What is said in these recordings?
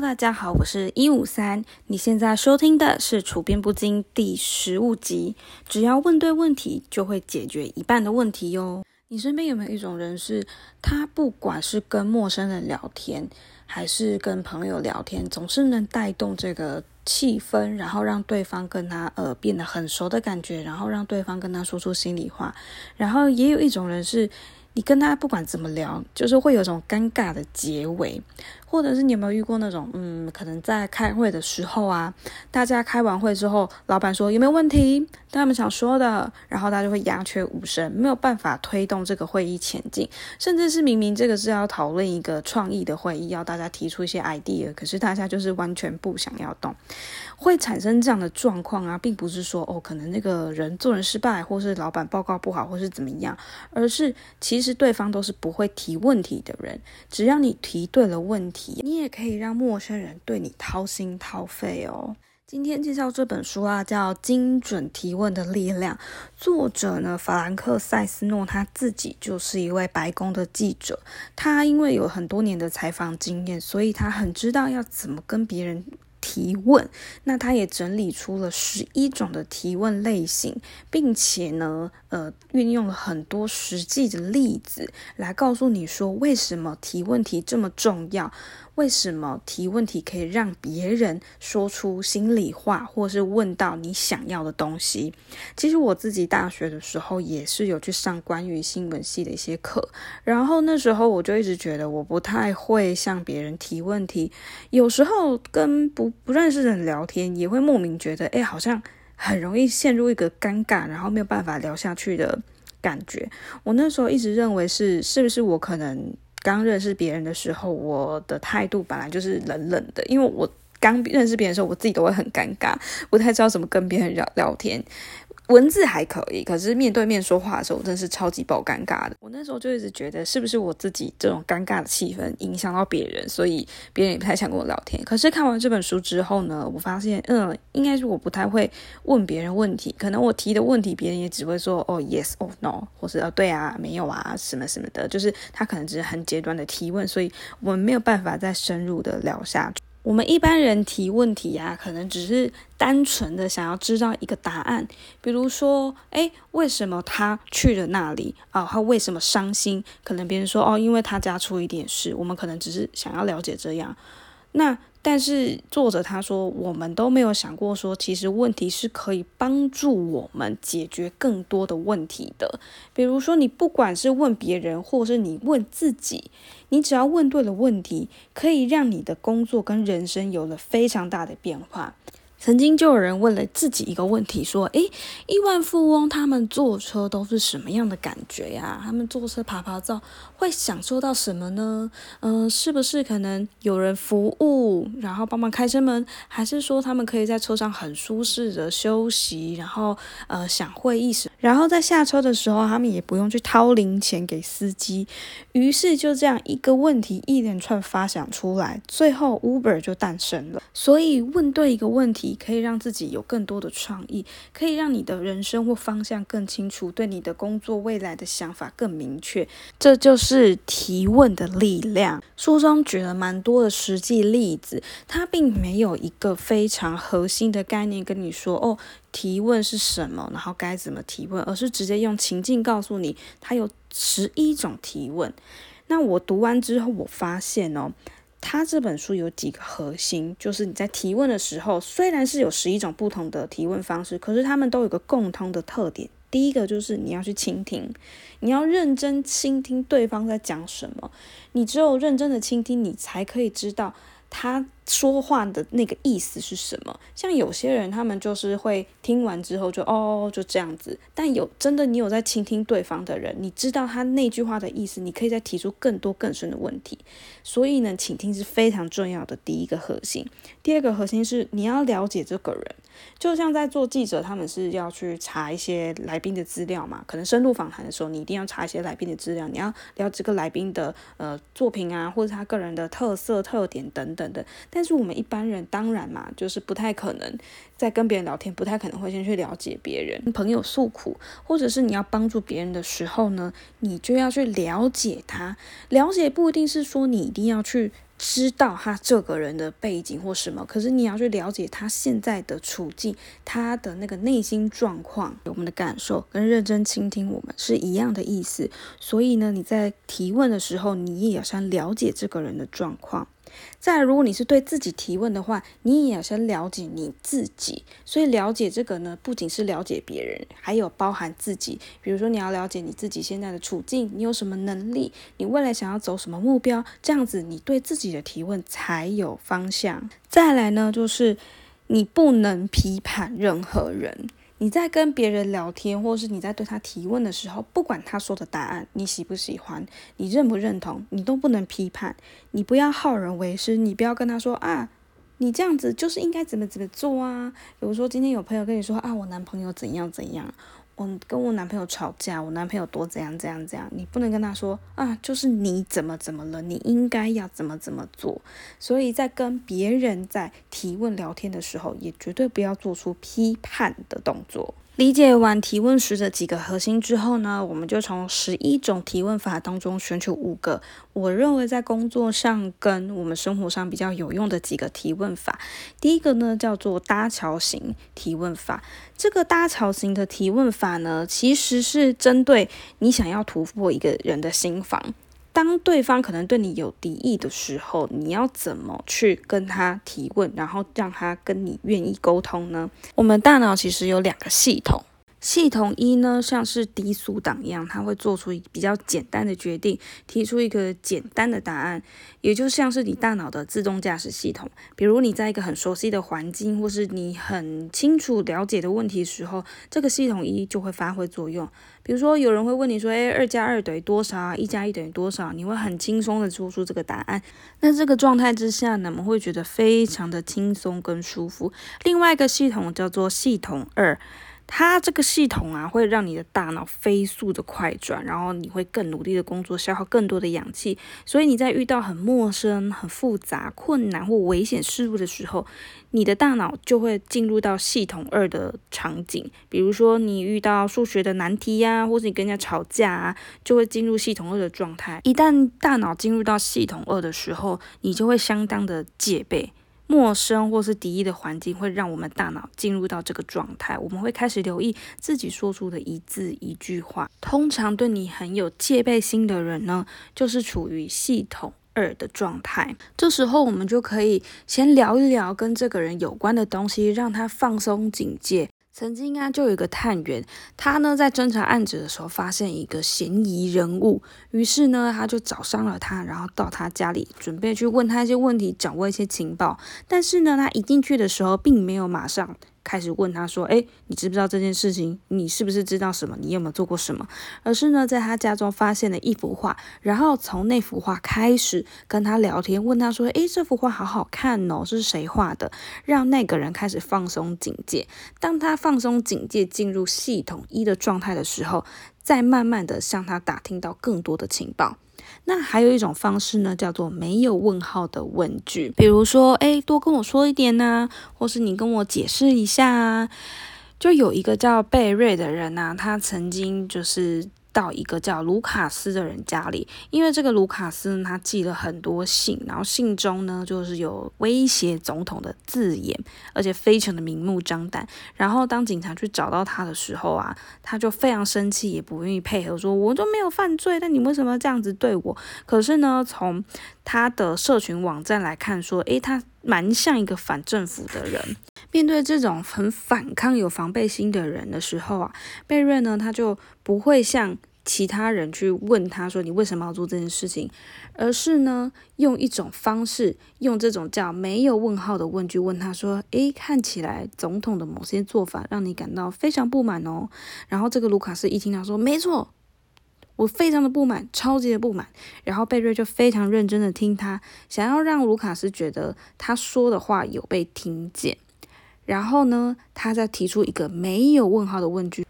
大家好，我是一五三。你现在收听的是《处变不惊》第十五集。只要问对问题，就会解决一半的问题哟。你身边有没有一种人，是他不管是跟陌生人聊天，还是跟朋友聊天，总是能带动这个气氛，然后让对方跟他呃变得很熟的感觉，然后让对方跟他说出心里话。然后也有一种人是。你跟他不管怎么聊，就是会有种尴尬的结尾，或者是你有没有遇过那种，嗯，可能在开会的时候啊，大家开完会之后，老板说有没有问题，他们想说的，然后大家就会鸦雀无声，没有办法推动这个会议前进，甚至是明明这个是要讨论一个创意的会议，要大家提出一些 idea，可是大家就是完全不想要动。会产生这样的状况啊，并不是说哦，可能那个人做人失败，或是老板报告不好，或是怎么样，而是其实对方都是不会提问题的人。只要你提对了问题，你也可以让陌生人对你掏心掏肺哦。今天介绍这本书啊，叫《精准提问的力量》，作者呢，法兰克·塞斯诺，他自己就是一位白宫的记者，他因为有很多年的采访经验，所以他很知道要怎么跟别人。提问，那他也整理出了十一种的提问类型，并且呢，呃，运用了很多实际的例子来告诉你说，为什么提问题这么重要。为什么提问题可以让别人说出心里话，或是问到你想要的东西？其实我自己大学的时候也是有去上关于新闻系的一些课，然后那时候我就一直觉得我不太会向别人提问题，有时候跟不不认识的人聊天，也会莫名觉得，哎，好像很容易陷入一个尴尬，然后没有办法聊下去的感觉。我那时候一直认为是，是不是我可能？刚认识别人的时候，我的态度本来就是冷冷的，因为我刚认识别人的时候，我自己都会很尴尬，不太知道怎么跟别人聊聊天。文字还可以，可是面对面说话的时候，真是超级爆尴尬的。我那时候就一直觉得，是不是我自己这种尴尬的气氛影响到别人，所以别人也不太想跟我聊天。可是看完这本书之后呢，我发现，嗯，应该是我不太会问别人问题，可能我提的问题，别人也只会说哦，yes，哦，no，或是哦，对啊，没有啊，什么什么的，就是他可能只是很简短的提问，所以我们没有办法再深入的聊下去。我们一般人提问题呀，可能只是单纯的想要知道一个答案，比如说，哎，为什么他去了那里啊？他为什么伤心？可能别人说，哦，因为他家出一点事。我们可能只是想要了解这样。那但是作者他说，我们都没有想过说，其实问题是可以帮助我们解决更多的问题的。比如说，你不管是问别人，或是你问自己。你只要问对了问题，可以让你的工作跟人生有了非常大的变化。曾经就有人问了自己一个问题，说：“诶，亿万富翁他们坐车都是什么样的感觉呀？他们坐车爬爬照会享受到什么呢？嗯，是不是可能有人服务，然后帮忙开车门，还是说他们可以在车上很舒适的休息，然后呃想会议室，然后在下车的时候，他们也不用去掏零钱给司机。于是就这样一个问题一连串发想出来，最后 Uber 就诞生了。所以问对一个问题。”可以让自己有更多的创意，可以让你的人生或方向更清楚，对你的工作未来的想法更明确。这就是提问的力量。书中举了蛮多的实际例子，它并没有一个非常核心的概念跟你说哦，提问是什么，然后该怎么提问，而是直接用情境告诉你，它有十一种提问。那我读完之后，我发现哦。他这本书有几个核心，就是你在提问的时候，虽然是有十一种不同的提问方式，可是他们都有个共通的特点。第一个就是你要去倾听，你要认真倾听对方在讲什么。你只有认真的倾听，你才可以知道他。说话的那个意思是什么？像有些人，他们就是会听完之后就哦，就这样子。但有真的，你有在倾听对方的人，你知道他那句话的意思，你可以再提出更多更深的问题。所以呢，倾听是非常重要的第一个核心。第二个核心是你要了解这个人，就像在做记者，他们是要去查一些来宾的资料嘛。可能深度访谈的时候，你一定要查一些来宾的资料，你要了解这个来宾的呃作品啊，或者他个人的特色特点等等的。但是我们一般人当然嘛，就是不太可能在跟别人聊天，不太可能会先去了解别人朋友诉苦，或者是你要帮助别人的时候呢，你就要去了解他。了解不一定是说你一定要去知道他这个人的背景或什么，可是你要去了解他现在的处境，他的那个内心状况，我们的感受跟认真倾听我们是一样的意思。所以呢，你在提问的时候，你也要先了解这个人的状况。再，如果你是对自己提问的话，你也要先了解你自己。所以了解这个呢，不仅是了解别人，还有包含自己。比如说，你要了解你自己现在的处境，你有什么能力，你未来想要走什么目标，这样子你对自己的提问才有方向。再来呢，就是你不能批判任何人。你在跟别人聊天，或是你在对他提问的时候，不管他说的答案你喜不喜欢，你认不认同，你都不能批判。你不要好人为师，你不要跟他说啊，你这样子就是应该怎么怎么做啊。比如说今天有朋友跟你说啊，我男朋友怎样怎样。我跟我男朋友吵架，我男朋友多怎样怎样怎样，你不能跟他说啊，就是你怎么怎么了，你应该要怎么怎么做。所以在跟别人在提问聊天的时候，也绝对不要做出批判的动作。理解完提问时的几个核心之后呢，我们就从十一种提问法当中选取五个我认为在工作上跟我们生活上比较有用的几个提问法。第一个呢叫做搭桥型提问法。这个搭桥型的提问法呢，其实是针对你想要突破一个人的心房。当对方可能对你有敌意的时候，你要怎么去跟他提问，然后让他跟你愿意沟通呢？我们大脑其实有两个系统。系统一呢，像是低速档一样，它会做出比较简单的决定，提出一个简单的答案，也就像是你大脑的自动驾驶系统。比如你在一个很熟悉的环境，或是你很清楚了解的问题时候，这个系统一就会发挥作用。比如说有人会问你说，诶，二加二等于多少啊？一加一等于多少？你会很轻松的说出这个答案。那这个状态之下呢，我们会觉得非常的轻松跟舒服。另外一个系统叫做系统二。它这个系统啊，会让你的大脑飞速的快转，然后你会更努力的工作，消耗更多的氧气。所以你在遇到很陌生、很复杂、困难或危险事物的时候，你的大脑就会进入到系统二的场景。比如说你遇到数学的难题呀，或者你跟人家吵架啊，就会进入系统二的状态。一旦大脑进入到系统二的时候，你就会相当的戒备。陌生或是敌意的环境会让我们大脑进入到这个状态，我们会开始留意自己说出的一字一句话。通常对你很有戒备心的人呢，就是处于系统二的状态。这时候我们就可以先聊一聊跟这个人有关的东西，让他放松警戒。曾经啊，就有一个探员，他呢在侦查案子的时候发现一个嫌疑人物，于是呢他就找上了他，然后到他家里准备去问他一些问题，掌握一些情报。但是呢，他一进去的时候，并没有马上。开始问他说：“哎，你知不知道这件事情？你是不是知道什么？你有没有做过什么？”而是呢，在他家中发现了一幅画，然后从那幅画开始跟他聊天，问他说：“哎，这幅画好好看哦，是谁画的？”让那个人开始放松警戒。当他放松警戒，进入系统一的状态的时候，再慢慢的向他打听到更多的情报。那还有一种方式呢，叫做没有问号的问句，比如说，哎，多跟我说一点呐，或是你跟我解释一下啊。就有一个叫贝瑞的人呐，他曾经就是。到一个叫卢卡斯的人家里，因为这个卢卡斯呢，他寄了很多信，然后信中呢就是有威胁总统的字眼，而且非常的明目张胆。然后当警察去找到他的时候啊，他就非常生气，也不愿意配合，说我都没有犯罪，但你为什么要这样子对我？可是呢，从他的社群网站来看，说诶，他蛮像一个反政府的人。面对这种很反抗、有防备心的人的时候啊，贝瑞呢，他就不会像。其他人去问他说：“你为什么要做这件事情？”而是呢，用一种方式，用这种叫没有问号的问句问他说：“诶，看起来总统的某些做法让你感到非常不满哦。”然后这个卢卡斯一听他说：“没错，我非常的不满，超级的不满。”然后贝瑞就非常认真的听他，想要让卢卡斯觉得他说的话有被听见。然后呢，他再提出一个没有问号的问句。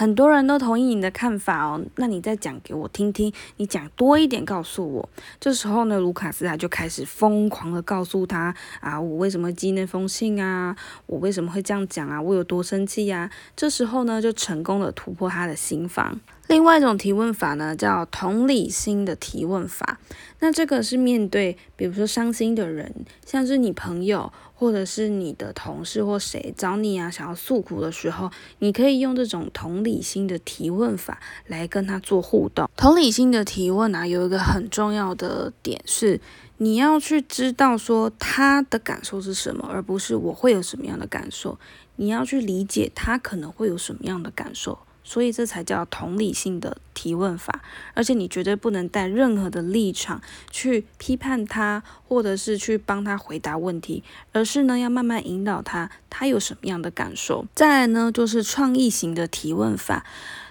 很多人都同意你的看法哦，那你再讲给我听听，你讲多一点告诉我。这时候呢，卢卡斯他就开始疯狂的告诉他啊，我为什么寄那封信啊，我为什么会这样讲啊，我有多生气呀。这时候呢，就成功的突破他的心房。另外一种提问法呢，叫同理心的提问法。那这个是面对，比如说伤心的人，像是你朋友或者是你的同事或谁找你啊，想要诉苦的时候，你可以用这种同理心的提问法来跟他做互动。同理心的提问啊，有一个很重要的点是，你要去知道说他的感受是什么，而不是我会有什么样的感受。你要去理解他可能会有什么样的感受。所以这才叫同理性的提问法，而且你绝对不能带任何的立场去批判他，或者是去帮他回答问题，而是呢要慢慢引导他，他有什么样的感受。再来呢就是创意型的提问法。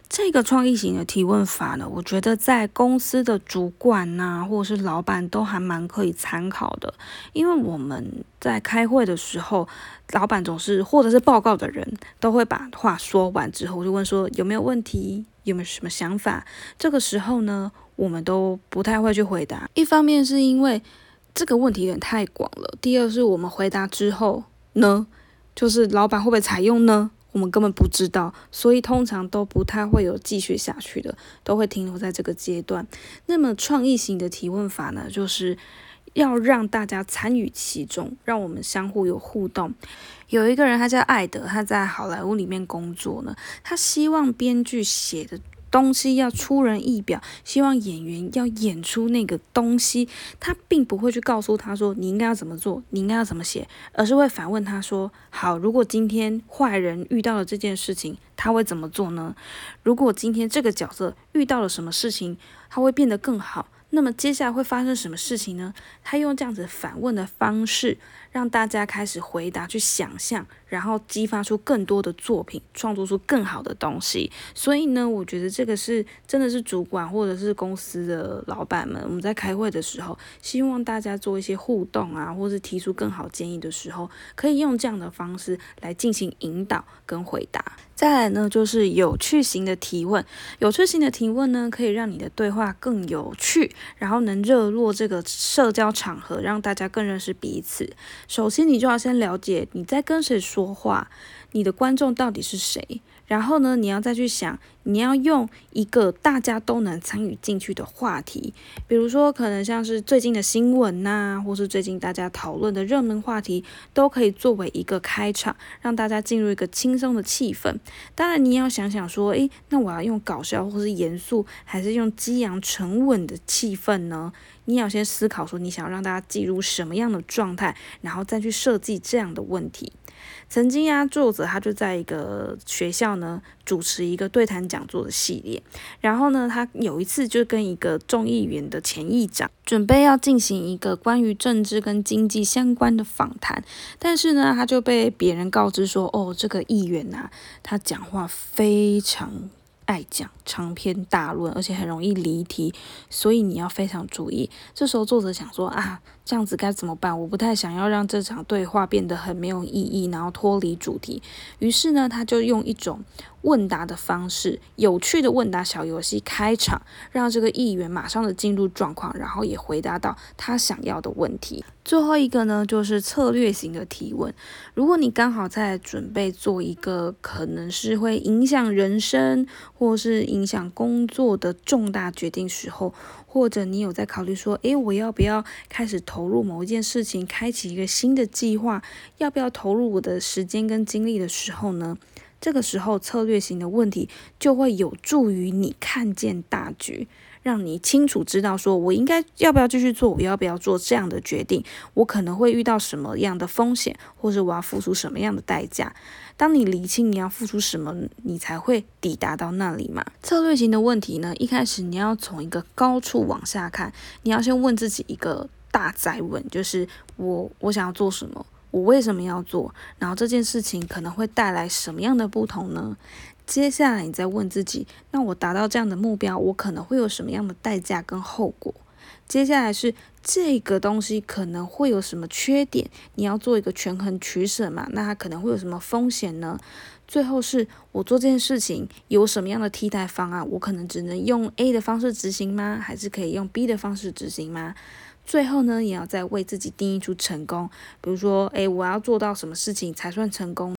这个创意型的提问法呢，我觉得在公司的主管呐，或者是老板都还蛮可以参考的。因为我们在开会的时候，老板总是或者是报告的人都会把话说完之后，就问说有没有问题，有没有什么想法。这个时候呢，我们都不太会去回答。一方面是因为这个问题有点太广了，第二是我们回答之后呢，就是老板会不会采用呢？我们根本不知道，所以通常都不太会有继续下去的，都会停留在这个阶段。那么创意型的提问法呢，就是要让大家参与其中，让我们相互有互动。有一个人，他叫艾德，他在好莱坞里面工作呢，他希望编剧写的。东西要出人意表，希望演员要演出那个东西，他并不会去告诉他说你应该要怎么做，你应该要怎么写，而是会反问他说：好，如果今天坏人遇到了这件事情，他会怎么做呢？如果今天这个角色遇到了什么事情，他会变得更好，那么接下来会发生什么事情呢？他用这样子反问的方式。让大家开始回答，去想象，然后激发出更多的作品，创作出更好的东西。所以呢，我觉得这个是真的是主管或者是公司的老板们，我们在开会的时候，希望大家做一些互动啊，或是提出更好建议的时候，可以用这样的方式来进行引导跟回答。再来呢，就是有趣型的提问。有趣型的提问呢，可以让你的对话更有趣，然后能热络这个社交场合，让大家更认识彼此。首先，你就要先了解你在跟谁说话，你的观众到底是谁。然后呢，你要再去想，你要用一个大家都能参与进去的话题，比如说可能像是最近的新闻呐，或是最近大家讨论的热门话题，都可以作为一个开场，让大家进入一个轻松的气氛。当然，你也要想想说，诶，那我要用搞笑或是严肃，还是用激昂沉稳的气氛呢？你要先思考说，你想要让大家进入什么样的状态，然后再去设计这样的问题。曾经啊，作者他就在一个学校呢主持一个对谈讲座的系列，然后呢，他有一次就跟一个众议员的前议长准备要进行一个关于政治跟经济相关的访谈，但是呢，他就被别人告知说，哦，这个议员呐，他讲话非常。爱讲长篇大论，而且很容易离题，所以你要非常注意。这时候作者想说啊，这样子该怎么办？我不太想要让这场对话变得很没有意义，然后脱离主题。于是呢，他就用一种。问答的方式，有趣的问答小游戏开场，让这个议员马上的进入状况，然后也回答到他想要的问题。最后一个呢，就是策略型的提问。如果你刚好在准备做一个可能是会影响人生或是影响工作的重大决定时候，或者你有在考虑说，诶，我要不要开始投入某一件事情，开启一个新的计划，要不要投入我的时间跟精力的时候呢？这个时候，策略型的问题就会有助于你看见大局，让你清楚知道说，我应该要不要继续做，我要不要做这样的决定，我可能会遇到什么样的风险，或者我要付出什么样的代价。当你理清你要付出什么，你才会抵达到那里嘛。策略型的问题呢，一开始你要从一个高处往下看，你要先问自己一个大灾问，就是我我想要做什么。我为什么要做？然后这件事情可能会带来什么样的不同呢？接下来你再问自己，那我达到这样的目标，我可能会有什么样的代价跟后果？接下来是这个东西可能会有什么缺点？你要做一个权衡取舍嘛？那它可能会有什么风险呢？最后是我做这件事情有什么样的替代方案？我可能只能用 A 的方式执行吗？还是可以用 B 的方式执行吗？最后呢，也要再为自己定义出成功。比如说，诶，我要做到什么事情才算成功？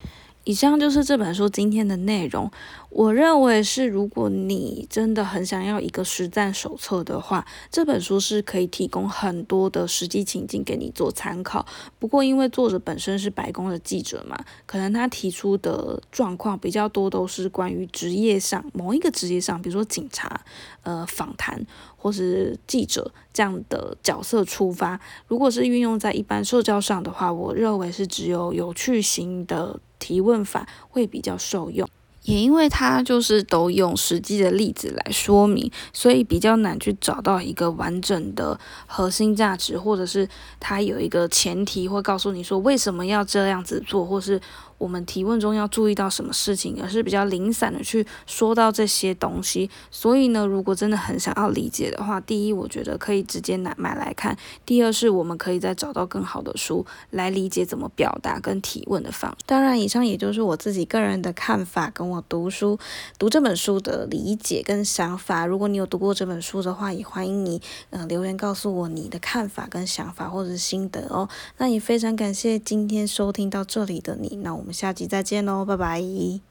以上就是这本书今天的内容。我认为是，如果你真的很想要一个实战手册的话，这本书是可以提供很多的实际情境给你做参考。不过，因为作者本身是白宫的记者嘛，可能他提出的状况比较多都是关于职业上某一个职业上，比如说警察、呃访谈或是记者这样的角色出发。如果是运用在一般社交上的话，我认为是只有有趣型的提问法会比较受用。也因为它就是都用实际的例子来说明，所以比较难去找到一个完整的核心价值，或者是它有一个前提会告诉你说为什么要这样子做，或是。我们提问中要注意到什么事情，而是比较零散的去说到这些东西。所以呢，如果真的很想要理解的话，第一，我觉得可以直接拿买来看；第二，是我们可以再找到更好的书来理解怎么表达跟提问的方式。当然，以上也就是我自己个人的看法，跟我读书读这本书的理解跟想法。如果你有读过这本书的话，也欢迎你嗯留言告诉我你的看法跟想法或者是心得哦。那也非常感谢今天收听到这里的你，那我下集再见喽，拜拜。